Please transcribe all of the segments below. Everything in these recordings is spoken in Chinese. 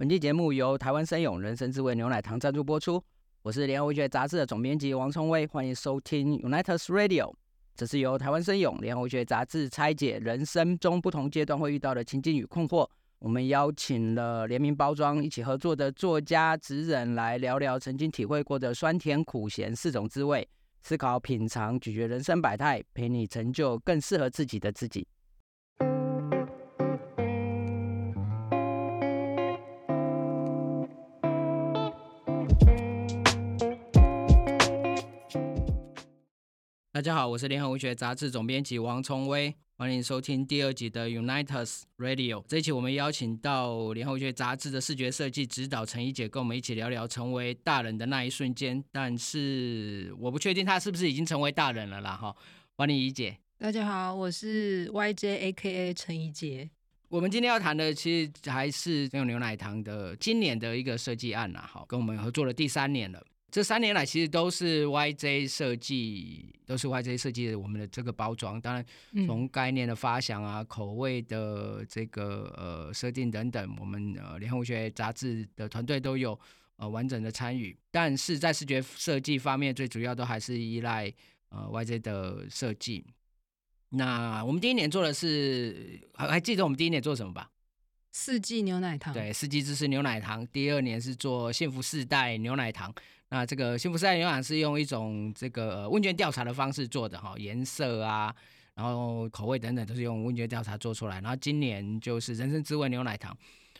本期节目由台湾生永人生滋味牛奶糖赞助播出。我是联合文学杂志的总编辑王崇威，欢迎收听 Unitas Radio。这是由台湾生永联合文学杂志拆解人生中不同阶段会遇到的情境与困惑。我们邀请了联名包装一起合作的作家职人来聊聊曾经体会过的酸甜苦咸四种滋味，思考品尝咀嚼人生百态，陪你成就更适合自己的自己。大家好，我是联合文学杂志总编辑王崇威，欢迎收听第二集的 Unitas Radio。这一期我们邀请到联合文学杂志的视觉设计指导陈怡姐，跟我们一起聊聊成为大人的那一瞬间。但是我不确定她是不是已经成为大人了啦，哈。欢迎怡姐。大家好，我是 YJ AKA 陈怡杰。我们今天要谈的其实还是用牛奶糖的今年的一个设计案啦，哈，跟我们合作了第三年了。这三年来，其实都是 YJ 设计，都是 YJ 设计的我们的这个包装。当然，从概念的发想啊、口味的这个呃设定等等，我们呃联合文学杂志的团队都有呃完整的参与。但是在视觉设计方面，最主要都还是依赖呃 YJ 的设计。那我们第一年做的是，还还记得我们第一年做什么吧？四季牛奶糖。对，四季芝士牛奶糖。第二年是做幸福世代牛奶糖。那这个幸福赛牛奶是用一种这个问卷调查的方式做的哈，颜色啊，然后口味等等都是用问卷调查做出来。然后今年就是人生滋味牛奶糖，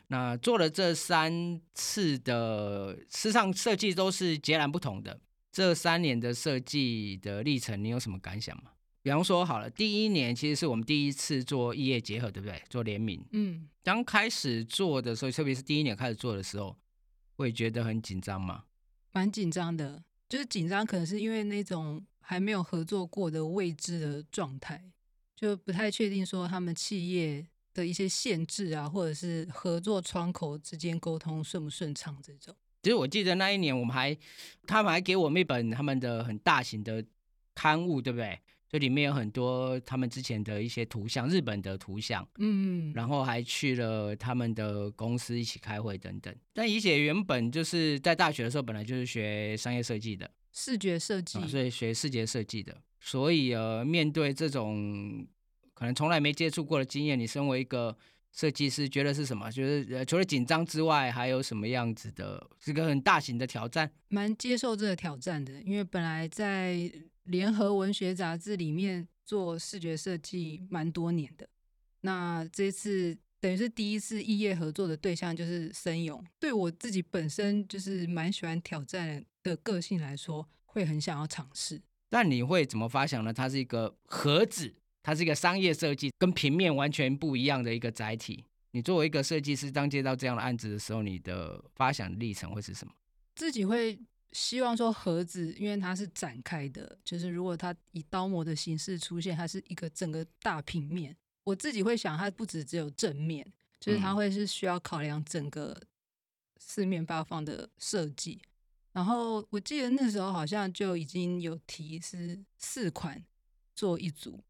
那做了这三次的，事实上设计都是截然不同的。这三年的设计的历程，你有什么感想吗？比方说，好了，第一年其实是我们第一次做异业结合，对不对？做联名。嗯。刚开始做的时候，特别是第一年开始做的时候，会觉得很紧张吗？蛮紧张的，就是紧张，可能是因为那种还没有合作过的未知的状态，就不太确定说他们企业的一些限制啊，或者是合作窗口之间沟通顺不顺畅这种。其实我记得那一年，我们还他们还给我们一本他们的很大型的刊物，对不对？这里面有很多他们之前的一些图像，日本的图像，嗯，然后还去了他们的公司一起开会等等。但怡姐原本就是在大学的时候，本来就是学商业设计的，视觉设计，所以学视觉设计的。所以呃，面对这种可能从来没接触过的经验，你身为一个设计师，觉得是什么？就是呃，除了紧张之外，还有什么样子的？是个很大型的挑战。蛮接受这个挑战的，因为本来在。联合文学杂志里面做视觉设计蛮多年的，那这次等于是第一次异业合作的对象就是森勇。对我自己本身就是蛮喜欢挑战的个性来说，会很想要尝试。那你会怎么发想呢？它是一个盒子，它是一个商业设计，跟平面完全不一样的一个载体。你作为一个设计师，当接到这样的案子的时候，你的发想历程会是什么？自己会。希望说盒子，因为它是展开的，就是如果它以刀模的形式出现，它是一个整个大平面。我自己会想，它不止只有正面，就是它会是需要考量整个四面八方的设计。然后我记得那时候好像就已经有提是四款做一组。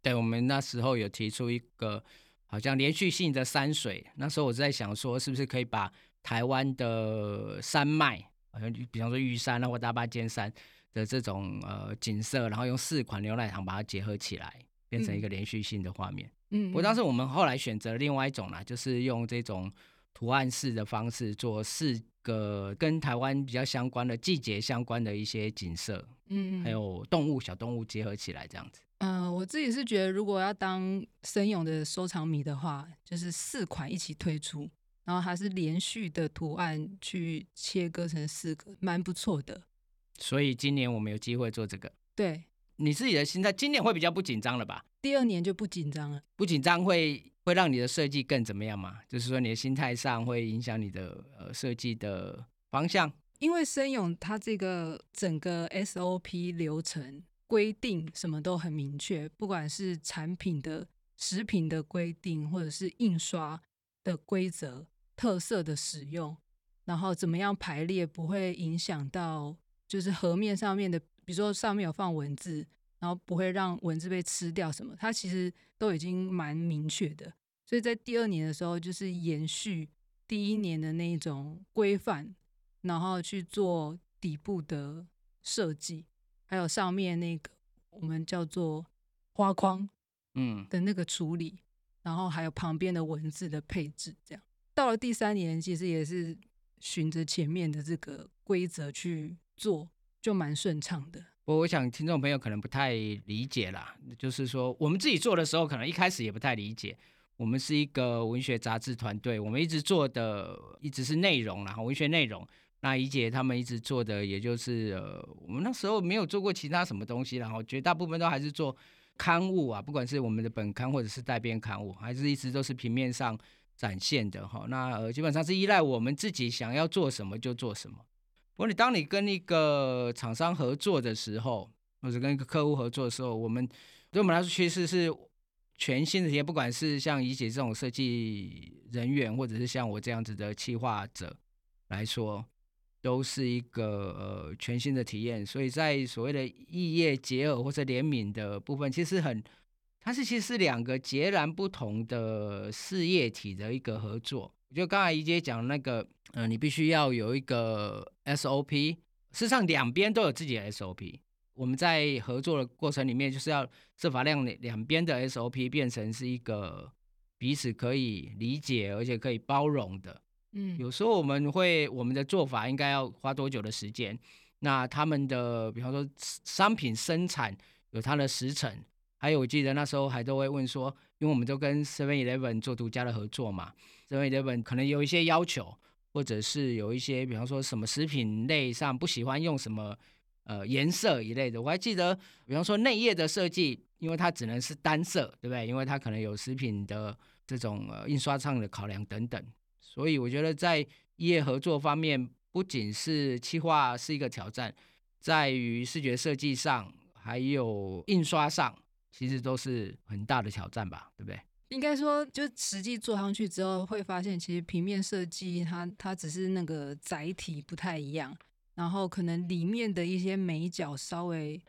对，我们那时候有提出一个好像连续性的山水。那时候我在想说，是不是可以把台湾的山脉。好像比方说玉山啊或大巴尖山的这种呃景色，然后用四款牛奶糖把它结合起来，变成一个连续性的画面。嗯，不过当时我们后来选择另外一种啦，就是用这种图案式的方式做四个跟台湾比较相关的季节相关的一些景色，嗯，还有动物小动物结合起来这样子。嗯，我自己是觉得如果要当森永的收藏迷的话，就是四款一起推出。然后它是连续的图案去切割成四个，蛮不错的。所以今年我们有机会做这个。对，你自己的心态，今年会比较不紧张了吧？第二年就不紧张了。不紧张会会让你的设计更怎么样嘛？就是说你的心态上会影响你的呃设计的方向。因为森永它这个整个 SOP 流程规定什么都很明确，不管是产品的食品的规定，或者是印刷的规则。特色的使用，然后怎么样排列不会影响到，就是河面上面的，比如说上面有放文字，然后不会让文字被吃掉什么，它其实都已经蛮明确的。所以在第二年的时候，就是延续第一年的那一种规范，然后去做底部的设计，还有上面那个我们叫做花框，嗯的那个处理，然后还有旁边的文字的配置，这样到了第三年，其实也是循着前面的这个规则去做，就蛮顺畅的。我我想听众朋友可能不太理解啦，就是说我们自己做的时候，可能一开始也不太理解。我们是一个文学杂志团队，我们一直做的一直是内容然后文学内容。那怡姐他们一直做的，也就是呃，我们那时候没有做过其他什么东西，然后绝大部分都还是做刊物啊，不管是我们的本刊或者是带编刊物，还是一直都是平面上展现的哈。那呃，基本上是依赖我们自己想要做什么就做什么。不过你当你跟一个厂商合作的时候，或者跟一个客户合作的时候，我们对我们来说其实是全新的体验。不管是像怡姐这种设计人员，或者是像我这样子的企划者来说，都是一个呃全新的体验。所以在所谓的异业结合或者联名的部分，其实很，它是其实是两个截然不同的事业体的一个合作。就刚才怡姐讲那个，嗯，你必须要有一个 SOP，事实上两边都有自己的 SOP。我们在合作的过程里面，就是要设法让两边的 SOP 变成是一个彼此可以理解而且可以包容的。嗯，有时候我们会我们的做法应该要花多久的时间？那他们的，比方说商品生产有它的时程，还有我记得那时候还都会问说，因为我们都跟 Seven Eleven 做独家的合作嘛。Seven Eleven 可能有一些要求，或者是有一些，比方说什么食品类上不喜欢用什么呃颜色一类的。我还记得，比方说内页的设计，因为它只能是单色，对不对？因为它可能有食品的这种呃印刷上的考量等等。所以我觉得在业合作方面，不仅是企划是一个挑战，在于视觉设计上，还有印刷上，其实都是很大的挑战吧，对不对？应该说，就实际做上去之后，会发现其实平面设计它它只是那个载体不太一样，然后可能里面的一些美角稍微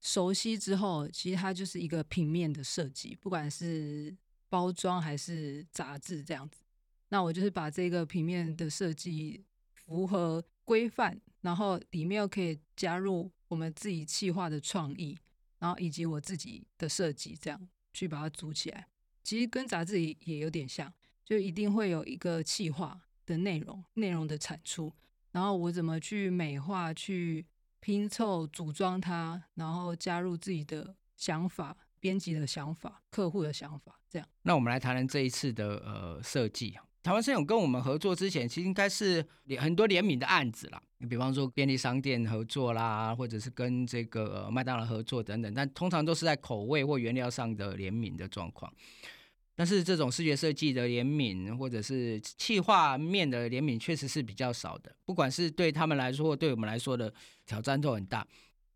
熟悉之后，其实它就是一个平面的设计，不管是包装还是杂志这样子。那我就是把这个平面的设计符合规范，然后里面又可以加入我们自己企划的创意，然后以及我自己的设计，这样去把它组起来。其实跟杂志也有点像，就一定会有一个企划的内容，内容的产出，然后我怎么去美化、去拼凑、组装它，然后加入自己的想法、编辑的想法、客户的想法，这样。那我们来谈谈这一次的呃设计。台湾生永跟我们合作之前，其实应该是很多联名的案子啦，比方说便利商店合作啦，或者是跟这个麦当劳合作等等，但通常都是在口味或原料上的联名的状况。但是这种视觉设计的联名，或者是气画面的联名，确实是比较少的。不管是对他们来说，或对我们来说的挑战都很大。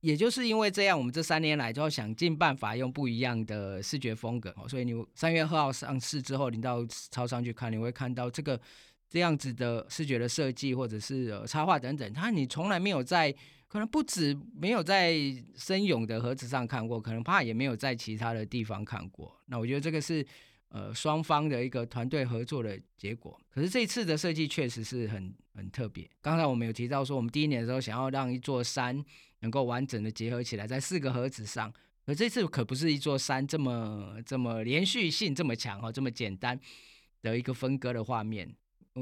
也就是因为这样，我们这三年来就要想尽办法用不一样的视觉风格。所以你三月二号上市之后，你到超商去看，你会看到这个这样子的视觉的设计，或者是插画等等。它你从来没有在，可能不止没有在深勇的盒子上看过，可能怕也没有在其他的地方看过。那我觉得这个是。呃，双方的一个团队合作的结果。可是这次的设计确实是很很特别。刚才我们有提到说，我们第一年的时候想要让一座山能够完整的结合起来，在四个盒子上。而这次可不是一座山这么这么连续性这么强哦，这么简单的一个分割的画面。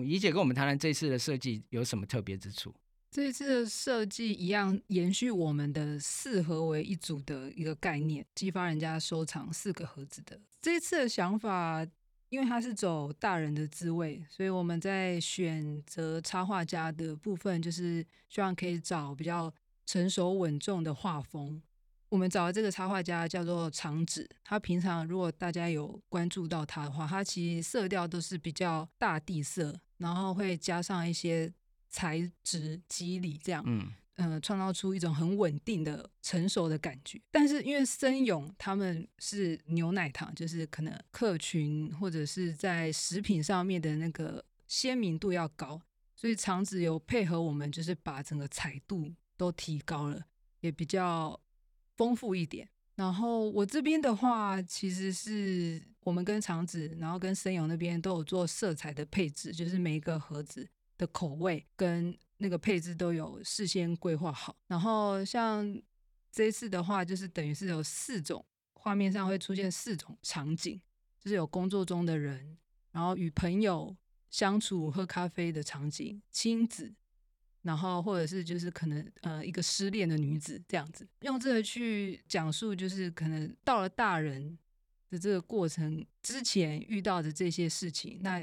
怡姐跟我们谈谈这次的设计有什么特别之处？这次的设计一样延续我们的四盒为一组的一个概念，激发人家收藏四个盒子的。这次的想法，因为它是走大人的滋味，所以我们在选择插画家的部分，就是希望可以找比较成熟稳重的画风。我们找的这个插画家叫做长子，他平常如果大家有关注到他的话，他其实色调都是比较大地色，然后会加上一些。材质肌理这样，嗯，呃，创造出一种很稳定的成熟的感觉。但是因为森永他们是牛奶糖，就是可能客群或者是在食品上面的那个鲜明度要高，所以长子有配合我们，就是把整个彩度都提高了，也比较丰富一点。然后我这边的话，其实是。我们跟厂子，然后跟森永那边都有做色彩的配置，就是每一个盒子的口味跟那个配置都有事先规划好。然后像这一次的话，就是等于是有四种画面上会出现四种场景，就是有工作中的人，然后与朋友相处、喝咖啡的场景，亲子。然后，或者是就是可能呃，一个失恋的女子这样子，用这个去讲述，就是可能到了大人的这个过程之前遇到的这些事情，那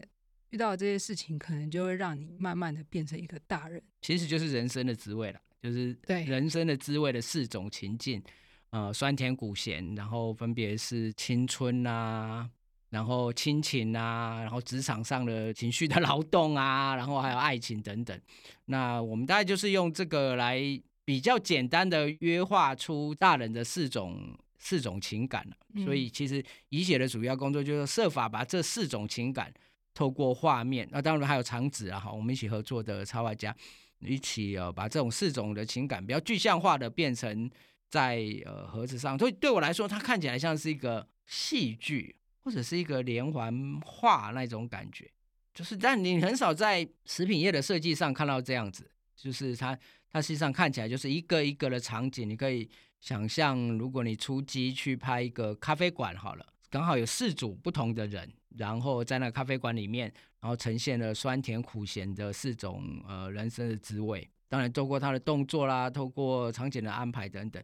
遇到这些事情，可能就会让你慢慢的变成一个大人。其实就是人生的滋味了，就是对人生的滋味的四种情境，呃，酸甜苦咸，然后分别是青春啊。然后亲情啊，然后职场上的情绪的 劳动啊，然后还有爱情等等。那我们大概就是用这个来比较简单的约画出大人的四种四种情感所以其实乙写的主要工作就是设法把这四种情感透过画面，那当然还有长子啊，哈，我们一起合作的插画家一起呃把这种四种的情感比较具象化的变成在呃盒子上。所以对我来说，它看起来像是一个戏剧。或者是一个连环画那种感觉，就是但你很少在食品业的设计上看到这样子，就是它它实际上看起来就是一个一个的场景，你可以想象，如果你出击去拍一个咖啡馆好了，刚好有四组不同的人，然后在那咖啡馆里面，然后呈现了酸甜苦咸的四种呃人生的滋味，当然透过他的动作啦，透过场景的安排等等。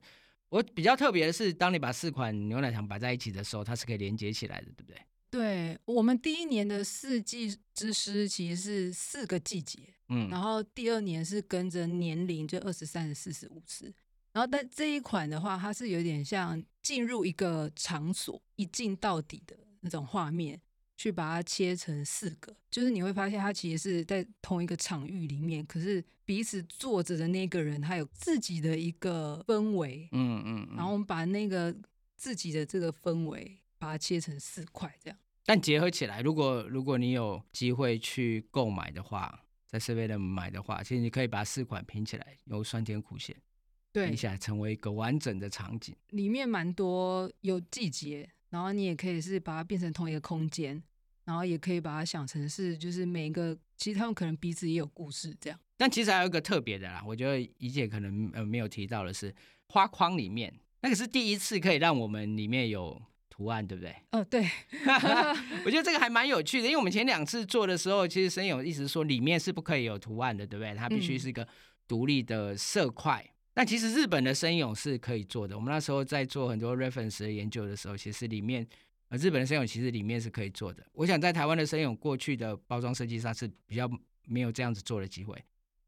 我比较特别的是，当你把四款牛奶糖摆在一起的时候，它是可以连接起来的，对不对？对我们第一年的四季之诗其实是四个季节，嗯，然后第二年是跟着年龄，就二十三、十四、十五十，然后但这一款的话，它是有点像进入一个场所，一进到底的那种画面。去把它切成四个，就是你会发现它其实是在同一个场域里面，可是彼此坐着的那个人他有自己的一个氛围，嗯嗯，然后我们把那个自己的这个氛围把它切成四块这样。但结合起来，如果如果你有机会去购买的话，在 Seven 买的话，其实你可以把四款拼起来，有酸甜苦咸对拼起来，成为一个完整的场景。里面蛮多有季节，然后你也可以是把它变成同一个空间。然后也可以把它想成是，就是每一个，其实他们可能彼此也有故事这样。但其实还有一个特别的啦，我觉得怡姐可能呃没有提到的是，花框里面那个是第一次可以让我们里面有图案，对不对？哦，对。我觉得这个还蛮有趣的，因为我们前两次做的时候，其实申友一直说里面是不可以有图案的，对不对？它必须是一个独立的色块。但其实日本的申勇是可以做的。我们那时候在做很多 reference 的研究的时候，其实里面。呃，日本的生泳其实里面是可以做的。我想在台湾的生泳过去的包装设计上是比较没有这样子做的机会。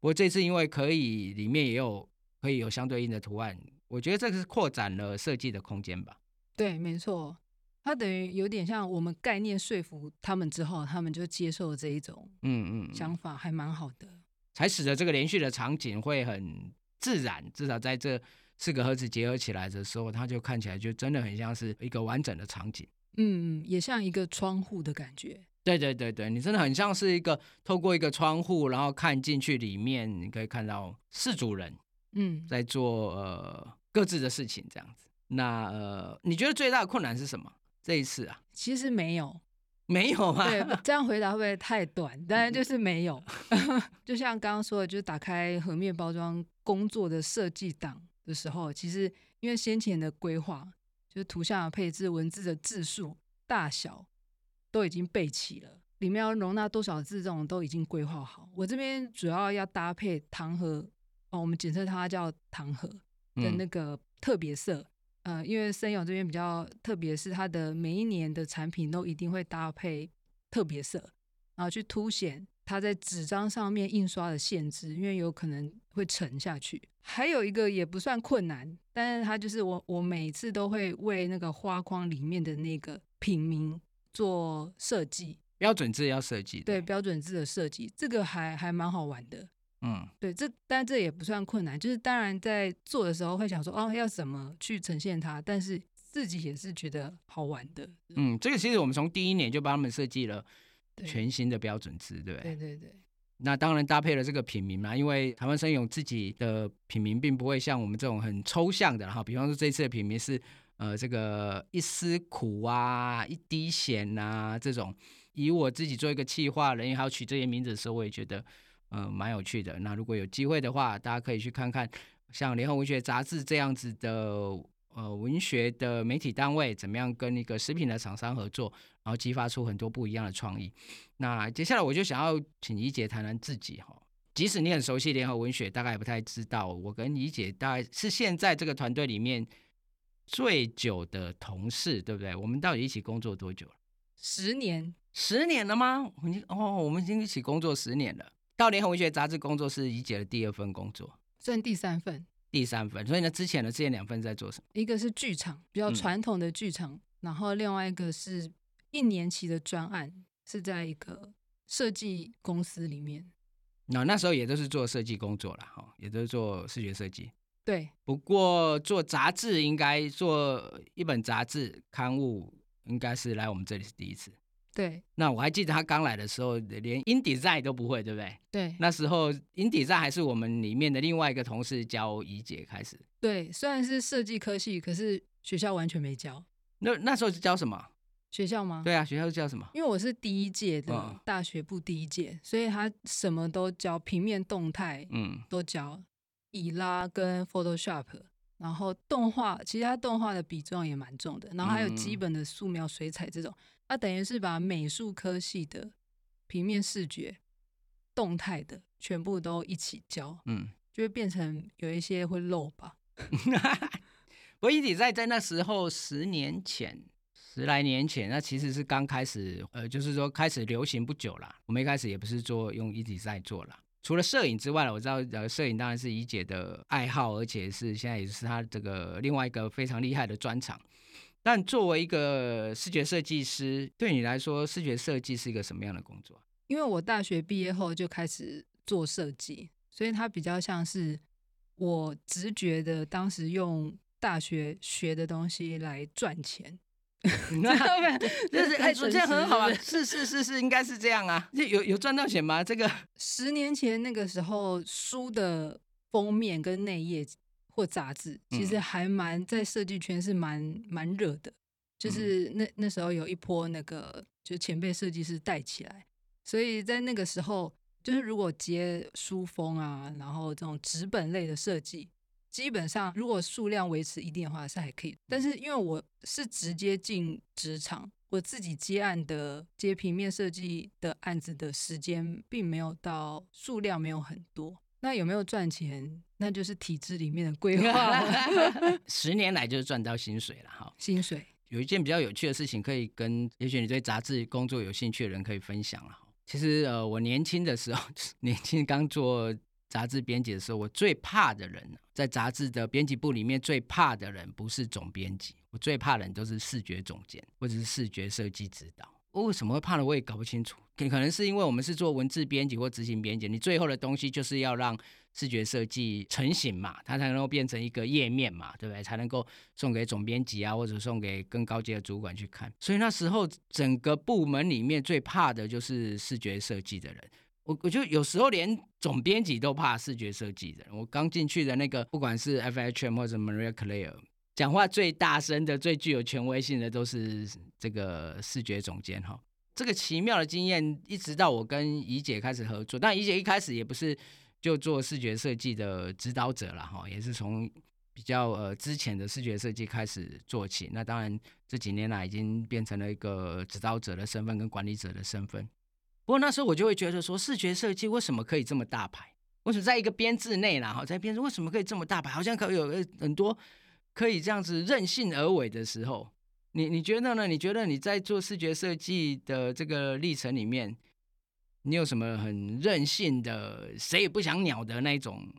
不过这次因为可以里面也有可以有相对应的图案，我觉得这个是扩展了设计的空间吧。对，没错，它等于有点像我们概念说服他们之后，他们就接受了这一种嗯嗯想法，还蛮好的，才使得这个连续的场景会很自然。至少在这四个盒子结合起来的时候，它就看起来就真的很像是一个完整的场景。嗯，也像一个窗户的感觉。对对对对，你真的很像是一个透过一个窗户，然后看进去里面，你可以看到四组人，嗯，在做呃各自的事情这样子。那呃，你觉得最大的困难是什么？这一次啊，其实没有，没有吗？对，这样回答会不会太短？当然就是没有。就像刚刚说的，就是打开和面包装工作的设计档的时候，其实因为先前的规划。就是图像的配置、文字的字数、大小都已经备齐了，里面要容纳多少字，这种都已经规划好。我这边主要要搭配糖盒哦，我们简称它叫糖盒的那个特别色。呃，因为森友这边比较特别，是它的每一年的产品都一定会搭配特别色，然后去凸显。它在纸张上面印刷的限制，因为有可能会沉下去。还有一个也不算困难，但是它就是我我每次都会为那个花框里面的那个品名做设计，标准字要设计。对，标准字的设计，这个还还蛮好玩的。嗯，对，这但这也不算困难，就是当然在做的时候会想说，哦，要怎么去呈现它，但是自己也是觉得好玩的。嗯，这个其实我们从第一年就帮他们设计了。全新的标准字，对对？对对对。那当然搭配了这个品名嘛，因为台湾生勇自己的品名并不会像我们这种很抽象的哈，比方说这次的品名是呃这个一丝苦啊，一滴咸呐这种。以我自己做一个企划人，还要取这些名字的时候，我也觉得，嗯，蛮有趣的。那如果有机会的话，大家可以去看看，像联合文学杂志这样子的，呃，文学的媒体单位，怎么样跟一个食品的厂商合作，然后激发出很多不一样的创意。那接下来我就想要请怡姐谈谈自己哈，即使你很熟悉联合文学，大概也不太知道，我跟怡姐大概是现在这个团队里面最久的同事，对不对？我们到底一起工作多久了？十年。十年了吗？我们哦，我们已经一起工作十年了。到联合文学杂志工作是怡姐的第二份工作，算第三份。第三份，所以呢，之前的之前两份在做什么？一个是剧场，比较传统的剧场，然后另外一个是一年期的专案，是在一个设计公司里面。那那时候也都是做设计工作了哈，也都是做视觉设计。对。不过做杂志，应该做一本杂志刊物，应该是来我们这里是第一次。对，那我还记得他刚来的时候，连 in design 都不会，对不对？对，那时候 in design 还是我们里面的另外一个同事教怡姐开始。对，虽然是设计科系，可是学校完全没教。那那时候是教什么？学校吗？对啊，学校是教什么？因为我是第一届的大学部第一届，所以他什么都教，平面动态，嗯，都教，以拉跟 Photoshop，然后动画，其实他动画的比重也蛮重的，然后还有基本的素描、水彩这种。它等于是把美术科系的平面视觉、动态的全部都一起教，嗯，就会变成有一些会漏吧。我一直在在那时候十年前、十来年前，那其实是刚开始，呃，就是说开始流行不久啦。我们一开始也不是做用一体在做啦。除了摄影之外，我知道呃，摄影当然是怡姐的爱好，而且是现在也是她这个另外一个非常厉害的专长。但作为一个视觉设计师，对你来说，视觉设计是一个什么样的工作？因为我大学毕业后就开始做设计，所以它比较像是我直觉的，当时用大学学的东西来赚钱。那 就是哎，这样很好啊！是是是是，应该是这样啊。有有赚到钱吗？这个 十年前那个时候，书的封面跟内页。或杂志其实还蛮在设计圈是蛮蛮热的，就是那那时候有一波那个就前辈设计师带起来，所以在那个时候就是如果接书封啊，然后这种纸本类的设计，基本上如果数量维持一定的话是还可以。但是因为我是直接进职场，我自己接案的接平面设计的案子的时间并没有到数量没有很多。那有没有赚钱？那就是体制里面的规划。十年来就是赚到薪水了哈。薪水有一件比较有趣的事情，可以跟也许你对杂志工作有兴趣的人可以分享了。其实呃，我年轻的时候，年轻刚做杂志编辑的时候，我最怕的人，在杂志的编辑部里面最怕的人不是总编辑，我最怕的人都是视觉总监或者是视觉设计指导。我为什么会怕呢？我也搞不清楚。可可能是因为我们是做文字编辑或执行编辑，你最后的东西就是要让视觉设计成型嘛，它才能够变成一个页面嘛，对不对？才能够送给总编辑啊，或者送给更高阶的主管去看。所以那时候整个部门里面最怕的就是视觉设计的人。我我就有时候连总编辑都怕视觉设计的。我刚进去的那个，不管是 FHM 或者 Maria Clare。讲话最大声的、最具有权威性的都是这个视觉总监哈。这个奇妙的经验，一直到我跟怡姐开始合作，但怡姐一开始也不是就做视觉设计的指导者了哈，也是从比较呃之前的视觉设计开始做起。那当然这几年来已经变成了一个指导者的身份跟管理者的身份。不过那时候我就会觉得说，视觉设计为什么可以这么大牌？为什么在一个编制内啦哈，在编制为什么可以这么大牌？好像可有很多。可以这样子任性而为的时候，你你觉得呢？你觉得你在做视觉设计的这个历程里面，你有什么很任性的、谁也不想鸟的那种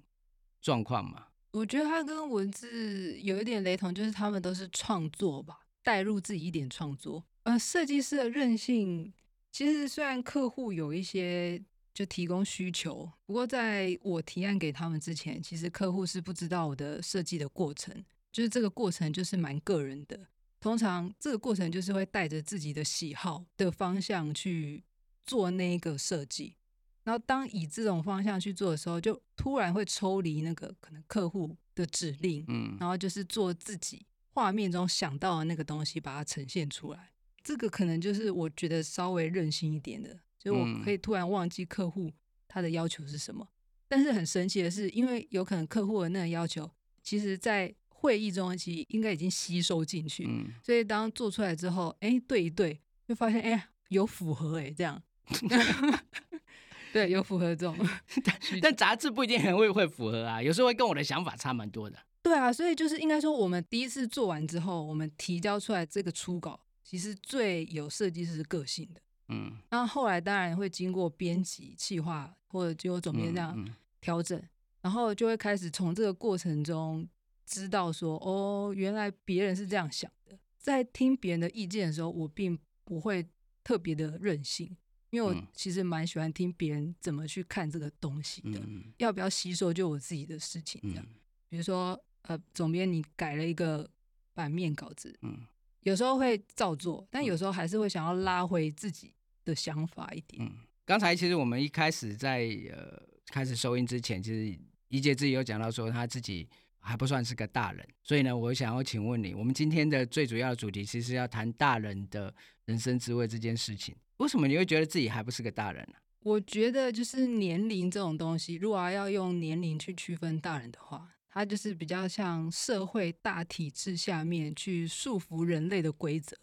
状况吗？我觉得它跟文字有一点雷同，就是他们都是创作吧，带入自己一点创作。呃，设计师的任性，其实虽然客户有一些就提供需求，不过在我提案给他们之前，其实客户是不知道我的设计的过程。就是这个过程就是蛮个人的，通常这个过程就是会带着自己的喜好的方向去做那个设计，然后当以这种方向去做的时候，就突然会抽离那个可能客户的指令，嗯，然后就是做自己画面中想到的那个东西，把它呈现出来。这个可能就是我觉得稍微任性一点的，就我可以突然忘记客户他的要求是什么。但是很神奇的是，因为有可能客户的那个要求，其实在会议中其实应该已经吸收进去，所以当做出来之后，哎，对一对，就发现哎有符合哎这样。对，有符合这种，但杂志不一定很会会符合啊，有时候会跟我的想法差蛮多的。对啊，所以就是应该说，我们第一次做完之后，我们提交出来这个初稿，其实最有设计师个性的。嗯，那后来当然会经过编辑、企划或者经过总编这样调整，然后就会开始从这个过程中知道说，哦，原来别人是这样想的。在听别人的意见的时候，我并不会特别的任性。因为我其实蛮喜欢听别人怎么去看这个东西的，要不要吸收就我自己的事情这样。比如说，呃，总编你改了一个版面稿子，嗯，有时候会照做，但有时候还是会想要拉回自己的想法一点。嗯，刚才其实我们一开始在呃开始收音之前，其实一杰自己有讲到说他自己还不算是个大人，所以呢，我想要请问你，我们今天的最主要的主题其实要谈大人的人生滋味这件事情。为什么你会觉得自己还不是个大人呢？我觉得就是年龄这种东西，如果要用年龄去区分大人的话，它就是比较像社会大体制下面去束缚人类的规则。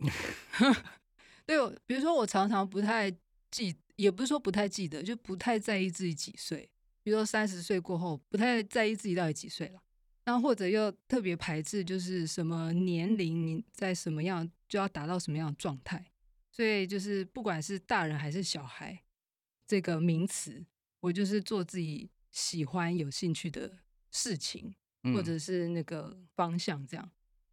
对，比如说我常常不太记，也不是说不太记得，就不太在意自己几岁。比如说三十岁过后，不太在意自己到底几岁了。然后或者又特别排斥，就是什么年龄在什么样就要达到什么样的状态。所以就是不管是大人还是小孩，这个名词，我就是做自己喜欢、有兴趣的事情，或者是那个方向，这样。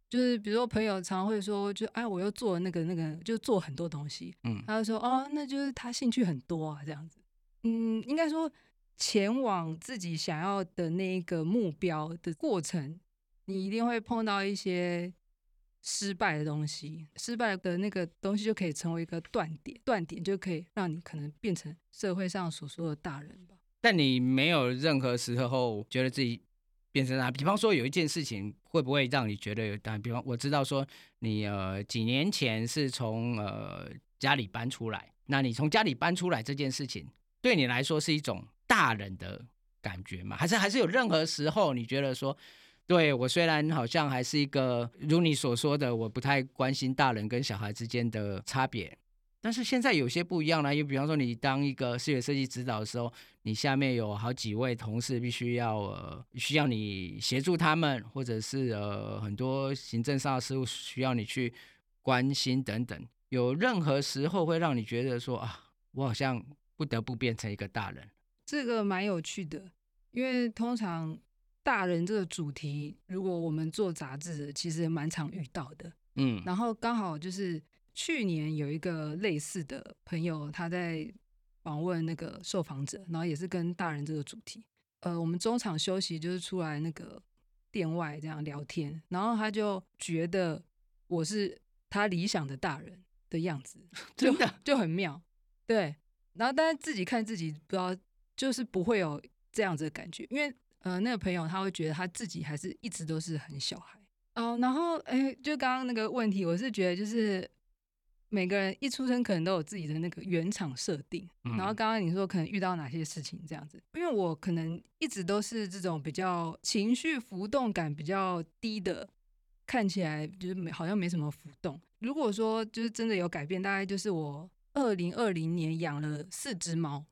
就是比如说朋友常会说，就哎，我又做那个那个，就做很多东西。嗯，他就说哦，那就是他兴趣很多啊，这样子。嗯，应该说前往自己想要的那一个目标的过程，你一定会碰到一些。失败的东西，失败的那个东西就可以成为一个断点，断点就可以让你可能变成社会上所说的大人吧。但你没有任何时候觉得自己变成啊？比方说有一件事情会不会让你觉得有但？比方我知道说你呃几年前是从呃家里搬出来，那你从家里搬出来这件事情对你来说是一种大人的感觉吗？还是还是有任何时候你觉得说？对我虽然好像还是一个如你所说的，我不太关心大人跟小孩之间的差别，但是现在有些不一样了。因为比方说，你当一个视觉设计指导的时候，你下面有好几位同事，必须要呃需要你协助他们，或者是呃很多行政上的事务需要你去关心等等。有任何时候会让你觉得说啊，我好像不得不变成一个大人？这个蛮有趣的，因为通常。大人这个主题，如果我们做杂志，其实蛮常遇到的。嗯，然后刚好就是去年有一个类似的朋友，他在访问那个受访者，然后也是跟大人这个主题。呃，我们中场休息就是出来那个店外这样聊天，然后他就觉得我是他理想的大人的样子，真的就很妙。对，然后但是自己看自己不知道，就是不会有这样子的感觉，因为。呃，那个朋友他会觉得他自己还是一直都是很小孩哦。然后，哎，就刚刚那个问题，我是觉得就是每个人一出生可能都有自己的那个原厂设定。然后刚刚你说可能遇到哪些事情这样子，因为我可能一直都是这种比较情绪浮动感比较低的，看起来就是没好像没什么浮动。如果说就是真的有改变，大概就是我二零二零年养了四只猫。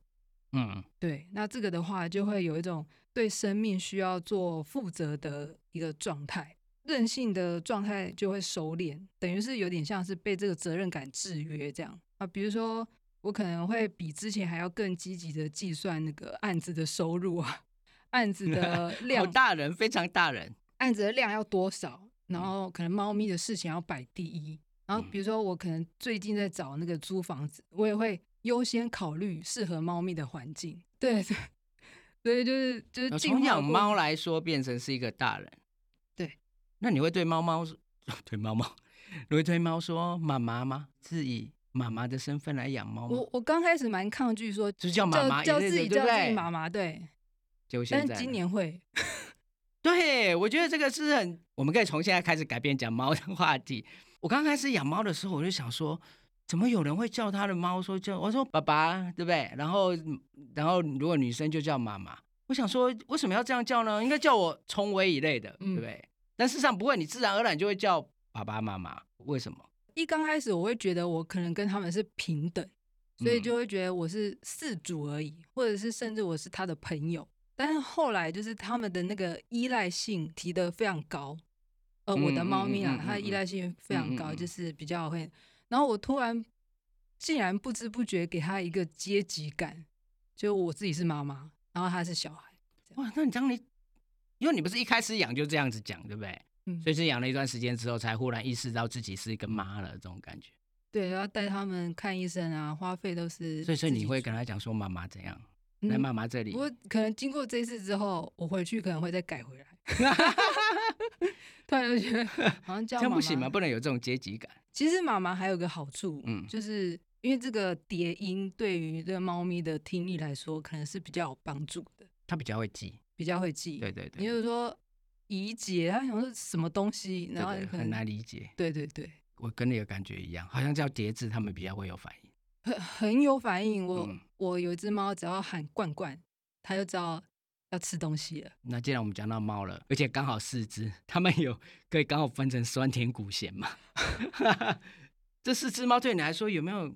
嗯，对，那这个的话就会有一种对生命需要做负责的一个状态，任性的状态就会收敛，等于是有点像是被这个责任感制约这样啊。比如说，我可能会比之前还要更积极的计算那个案子的收入啊，案子的 量，大人非常大人，案子的量要多少，然后可能猫咪的事情要摆第一，然后比如说我可能最近在找那个租房子，我也会。优先考虑适合猫咪的环境，对对，所以就是就是从养猫来说，变成是一个大人，对。那你会对猫猫 对猫猫，你会对猫说妈妈吗？是以妈妈的身份来养猫吗？我我刚开始蛮抗拒说，就是叫妈妈，叫自己叫自己妈妈，对。就现在，但今年会，对，我觉得这个是很，我们可以从现在开始改变讲猫的话题。我刚开始养猫的时候，我就想说，怎么有人会叫他的猫说叫我说爸爸，对不对？然后然后如果女生就叫妈妈，我想说为什么要这样叫呢？应该叫我聪威一类的，对不对？但事实上不会，你自然而然就会叫爸爸妈妈。为什么？一刚开始我会觉得我可能跟他们是平等，所以就会觉得我是四主而已，或者是甚至我是他的朋友。但是后来就是他们的那个依赖性提得非常高，呃，我的猫咪啊，它的依赖性非常高，就是比较会。然后我突然竟然不知不觉给他一个阶级感，就我自己是妈妈，然后他是小孩。哇，那你这样你，因为你不是一开始养就这样子讲，对不对？嗯。所以是养了一段时间之后，才忽然意识到自己是一个妈了，这种感觉。对，要带他们看医生啊，花费都是。所以，所以你会跟他讲说妈妈怎样？在妈妈这里，我可能经过这一次之后，我回去可能会再改回来。突然就觉得好像这样不行嘛？不能有这种阶级感。其实妈妈还有个好处，嗯，就是因为这个叠音对于这个猫咪的听力来说，可能是比较有帮助的。它比较会记，比较会记。对对对。你就是说，怡姐他想是什么东西，然后很难理解。对对对，我跟你的感觉一样，好像叫叠字，他们比较会有反应。很很有反应，我我有一只猫，只要喊罐罐，它就知道要吃东西了。那既然我们讲到猫了，而且刚好四只，它们有可以刚好分成酸甜苦咸嘛？这四只猫对你来说有没有？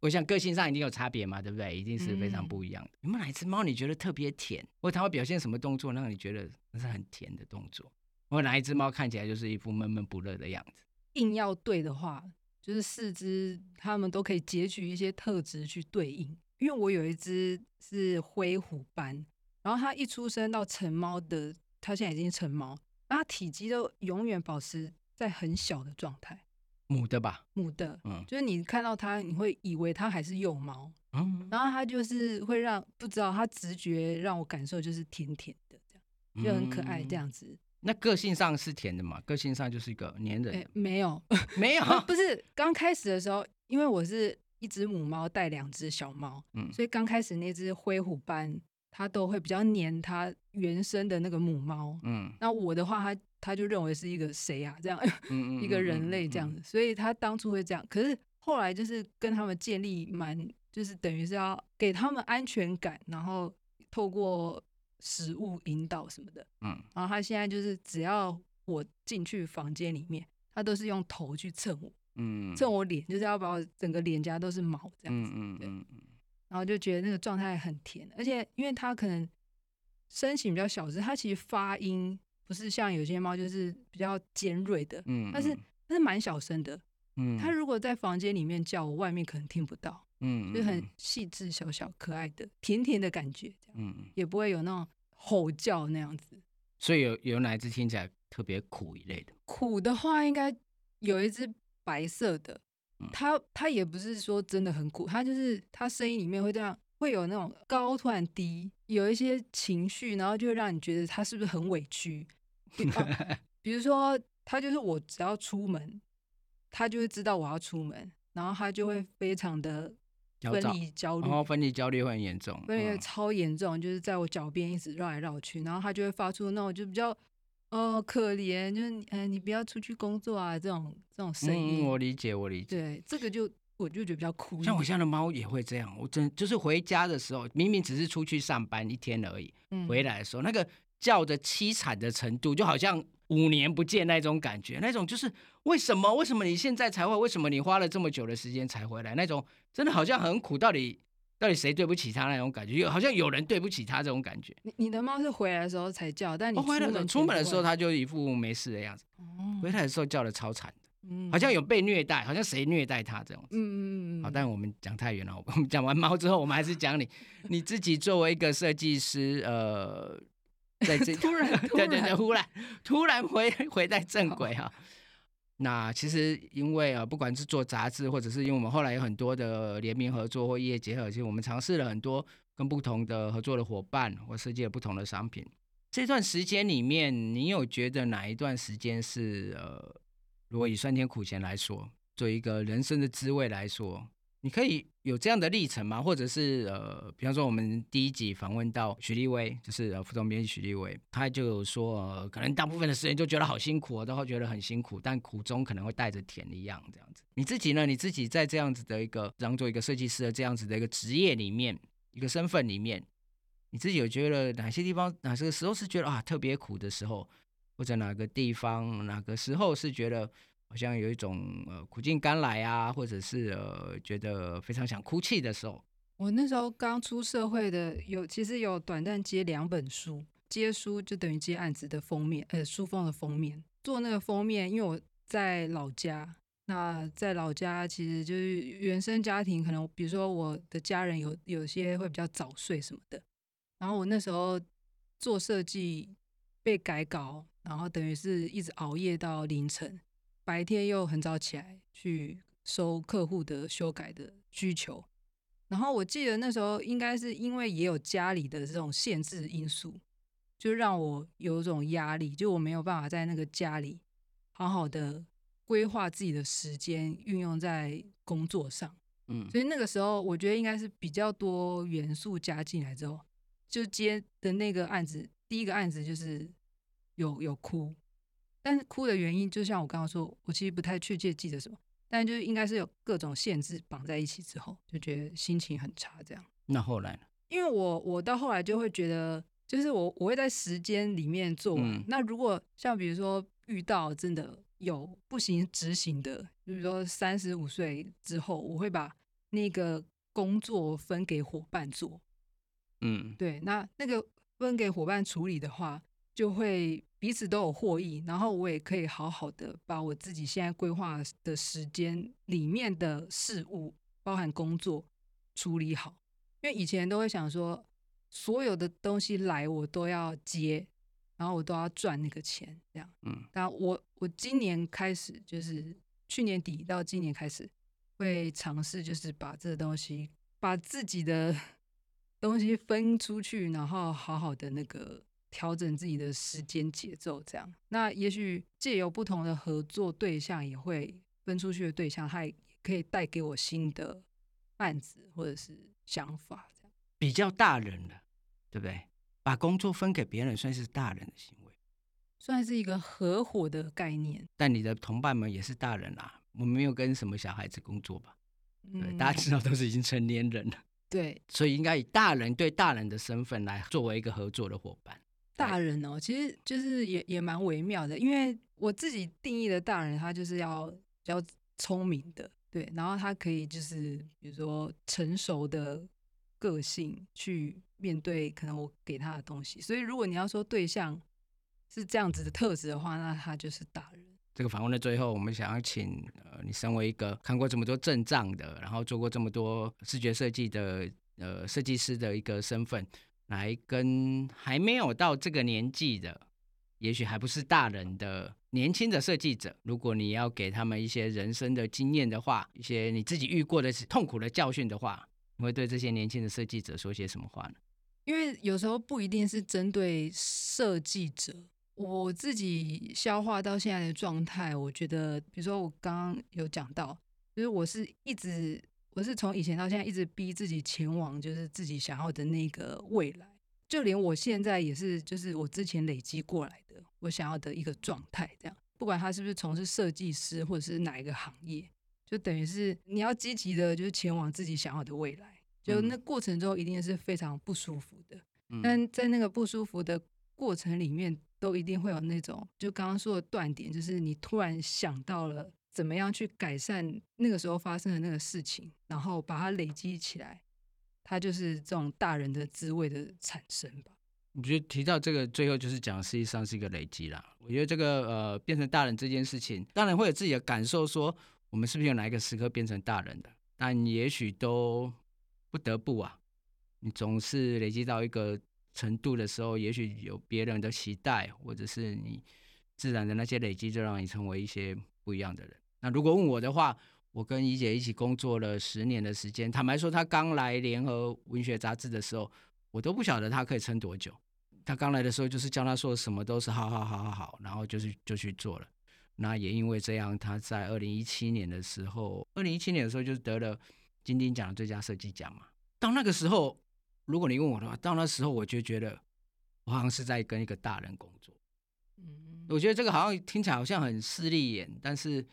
我想个性上一定有差别嘛，对不对？一定是非常不一样的。有没有哪一只猫你觉得特别甜，或它会表现什么动作让你觉得那是很甜的动作？或哪一只猫看起来就是一副闷闷不乐的样子？硬要对的话。就是四只，它们都可以截取一些特质去对应。因为我有一只是灰虎斑，然后它一出生到成猫的，它现在已经成猫，那它体积都永远保持在很小的状态。母的吧？母的，嗯，就是你看到它，你会以为它还是幼猫，嗯，然后它就是会让不知道它直觉让我感受就是甜甜的这样，就很可爱这样子。那个性上是甜的嘛？个性上就是一个粘人。没有，没有，不是刚开始的时候，因为我是一只母猫带两只小猫，嗯，所以刚开始那只灰虎斑它都会比较黏它原生的那个母猫，嗯，那我的话，它它就认为是一个谁啊？这样，一个人类这样子，所以他当初会这样。可是后来就是跟他们建立蛮，就是等于是要给他们安全感，然后透过。食物引导什么的，嗯，然后他现在就是只要我进去房间里面，他都是用头去蹭我，嗯，蹭我脸，就是要把我整个脸颊都是毛这样子，嗯嗯嗯然后就觉得那个状态很甜，而且因为他可能身形比较小只，他其实发音不是像有些猫就是比较尖锐的，嗯，但是它是蛮小声的，嗯，它如果在房间里面叫我，外面可能听不到。嗯，就很细致、小小可爱的、甜甜的感觉，这样，嗯，也不会有那种吼叫那样子。所以有有哪一只听起来特别苦一类的？苦的话，应该有一只白色的，它它也不是说真的很苦，它就是它声音里面会这样，会有那种高突然低，有一些情绪，然后就会让你觉得他是不是很委屈。比 如说，他就是我只要出门，他就会知道我要出门，然后他就会非常的。分离焦虑，然后分离焦虑会很严重，分离超严重，就是在我脚边一直绕来绕去，然后他就会发出那种就比较，哦可怜，就是哎你不要出去工作啊这种这种声音。我理解，我理解。对，这个就我就觉得比较酷。像我家的猫也会这样，我真就是回家的时候，明明只是出去上班一天而已，回来的时候那个叫的凄惨的程度，就好像。五年不见那种感觉，那种就是为什么？为什么你现在才会？为什么你花了这么久的时间才回来？那种真的好像很苦。到底到底谁对不起他那种感觉？有好像有人对不起他这种感觉。你你的猫是回来的时候才叫，但你回来出门的时候，它就一副没事的样子。回来的时候叫的超惨的，好像有被虐待，好像谁虐待他这种。嗯嗯嗯。好，但我们讲太远了。我们讲完猫之后，我们还是讲你 你自己作为一个设计师，呃。在这 突然，对对对，突然突然回回在正轨哈。那其实因为啊，不管是做杂志，或者是因为我们后来有很多的联名合作或业结合，其实我们尝试了很多跟不同的合作的伙伴，或设计了不同的商品。这段时间里面，你有觉得哪一段时间是呃，如果以酸甜苦咸来说，做一个人生的滋味来说，你可以有这样的历程吗？或者是呃，比方说我们第一集访问到许立威，就是呃副总编辑许立威，他就有说，呃，可能大部分的时间就觉得好辛苦，都会觉得很辛苦，但苦中可能会带着甜一样这样子。你自己呢？你自己在这样子的一个当做一个设计师的这样子的一个职业里面，一个身份里面，你自己有觉得哪些地方哪些时候是觉得啊特别苦的时候，或者哪个地方哪个时候是觉得？好像有一种呃苦尽甘来啊，或者是呃觉得非常想哭泣的时候。我那时候刚出社会的，有其实有短暂接两本书，接书就等于接案子的封面，呃书封的封面。做那个封面，因为我在老家，那在老家其实就是原生家庭，可能比如说我的家人有有些会比较早睡什么的，然后我那时候做设计被改稿，然后等于是一直熬夜到凌晨。白天又很早起来去收客户的修改的需求，然后我记得那时候应该是因为也有家里的这种限制因素，就让我有种压力，就我没有办法在那个家里好好的规划自己的时间，运用在工作上。嗯，所以那个时候我觉得应该是比较多元素加进来之后，就接的那个案子，第一个案子就是有有哭。但是哭的原因，就像我刚刚说，我其实不太确切记得什么，但就是应该是有各种限制绑在一起之后，就觉得心情很差这样。那后来呢？因为我我到后来就会觉得，就是我我会在时间里面做完。那如果像比如说遇到真的有不行执行的，比如说三十五岁之后，我会把那个工作分给伙伴做。嗯，对，那那个分给伙伴处理的话。就会彼此都有获益，然后我也可以好好的把我自己现在规划的时间里面的事物，包含工作处理好。因为以前都会想说，所有的东西来我都要接，然后我都要赚那个钱，这样。嗯。但我我今年开始，就是去年底到今年开始，会尝试就是把这个东西，把自己的东西分出去，然后好好的那个。调整自己的时间节奏，这样，那也许借由不同的合作对象，也会分出去的对象，他也可以带给我新的案子或者是想法，这样比较大人了，对不对？把工作分给别人，算是大人的行为，算是一个合伙的概念。但你的同伴们也是大人啦，我们没有跟什么小孩子工作吧？对，大家知道都是已经成年人了，对，所以应该以大人对大人的身份来作为一个合作的伙伴。大人哦，其实就是也也蛮微妙的，因为我自己定义的大人，他就是要比较聪明的，对，然后他可以就是比如说成熟的个性去面对可能我给他的东西，所以如果你要说对象是这样子的特质的话，那他就是大人。这个访问的最后，我们想要请呃，你身为一个看过这么多阵仗的，然后做过这么多视觉设计的呃设计师的一个身份。来跟还没有到这个年纪的，也许还不是大人的年轻的设计者，如果你要给他们一些人生的经验的话，一些你自己遇过的痛苦的教训的话，你会对这些年轻的设计者说些什么话呢？因为有时候不一定是针对设计者，我自己消化到现在的状态，我觉得，比如说我刚刚有讲到，就是我是一直。我是从以前到现在一直逼自己前往，就是自己想要的那个未来。就连我现在也是，就是我之前累积过来的，我想要的一个状态。这样，不管他是不是从事设计师或者是哪一个行业，就等于是你要积极的，就是前往自己想要的未来。就那过程中一定是非常不舒服的，但在那个不舒服的过程里面，都一定会有那种，就刚刚说的断点，就是你突然想到了。怎么样去改善那个时候发生的那个事情，然后把它累积起来，它就是这种大人的滋味的产生吧。我觉得提到这个最后就是讲，实际上是一个累积啦。我觉得这个呃变成大人这件事情，当然会有自己的感受，说我们是不是有哪一个时刻变成大人的？但也许都不得不啊。你总是累积到一个程度的时候，也许有别人的期待，或者是你自然的那些累积，就让你成为一些不一样的人。那如果问我的话，我跟怡姐一起工作了十年的时间。坦白说，她刚来联合文学杂志的时候，我都不晓得她可以撑多久。她刚来的时候，就是叫她说什么都是好好好好好，然后就是就去做了。那也因为这样，她在二零一七年的时候，二零一七年的时候就是得了金鼎奖的最佳设计奖嘛。到那个时候，如果你问我的话，到那时候我就觉得我好像是在跟一个大人工作。嗯，我觉得这个好像听起来好像很势利眼，但是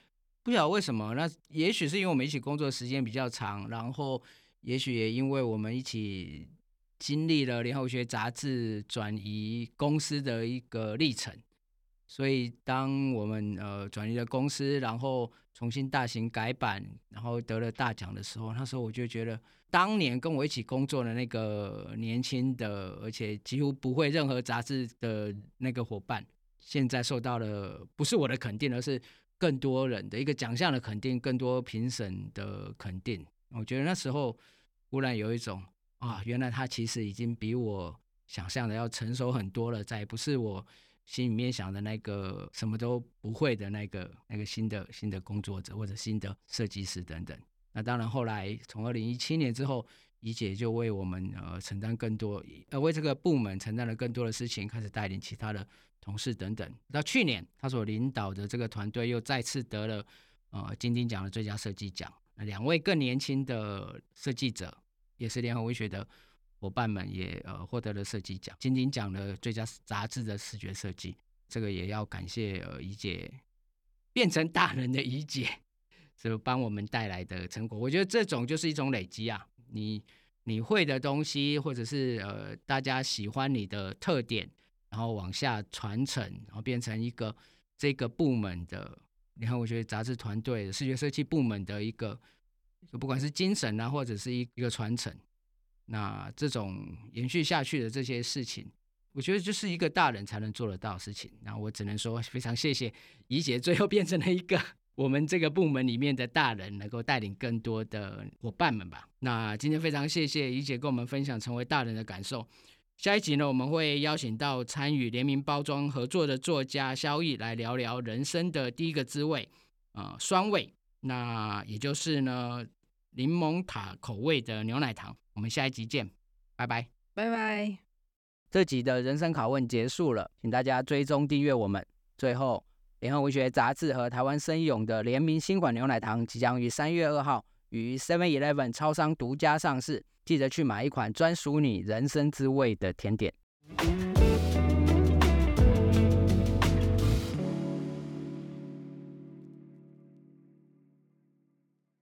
不晓得为什么。那也许是因为我们一起工作时间比较长，然后也许也因为我们一起经历了联合学杂志转移公司的一个历程，所以当我们呃转移了公司，然后重新大型改版，然后得了大奖的时候，那时候我就觉得，当年跟我一起工作的那个年轻的，而且几乎不会任何杂志的那个伙伴。现在受到了不是我的肯定，而是更多人的一个奖项的肯定，更多评审的肯定。我觉得那时候忽然有一种啊，原来他其实已经比我想象的要成熟很多了，再也不是我心里面想的那个什么都不会的那个那个新的新的工作者或者新的设计师等等。那当然后来从二零一七年之后，怡姐就为我们呃承担更多，呃为这个部门承担了更多的事情，开始带领其他的。同事等等，到去年他所领导的这个团队又再次得了呃金鼎奖的最佳设计奖。那两位更年轻的设计者，也是联合文学的伙伴们，也呃获得了设计奖，金鼎奖的最佳杂志的视觉设计。这个也要感谢呃怡姐变成大人的怡姐，就帮我们带来的成果。我觉得这种就是一种累积啊，你你会的东西，或者是呃大家喜欢你的特点。然后往下传承，然后变成一个这个部门的，你看，我觉得杂志团队视觉设计部门的一个，不管是精神啊，或者是一一个传承，那这种延续下去的这些事情，我觉得就是一个大人才能做得到的事情。那我只能说非常谢谢怡姐，最后变成了一个 我们这个部门里面的大人，能够带领更多的伙伴们吧。那今天非常谢谢怡姐跟我们分享成为大人的感受。下一集呢，我们会邀请到参与联名包装合作的作家萧毅来聊聊人生的第一个滋味，呃，酸味，那也就是呢柠檬塔口味的牛奶糖。我们下一集见，拜拜，拜拜。这集的人生拷问结束了，请大家追踪订阅我们。最后，联合文学杂志和台湾生勇的联名新款牛奶糖即将于三月二号于 Seven Eleven 超商独家上市。记得去买一款专属你人生滋味的甜点。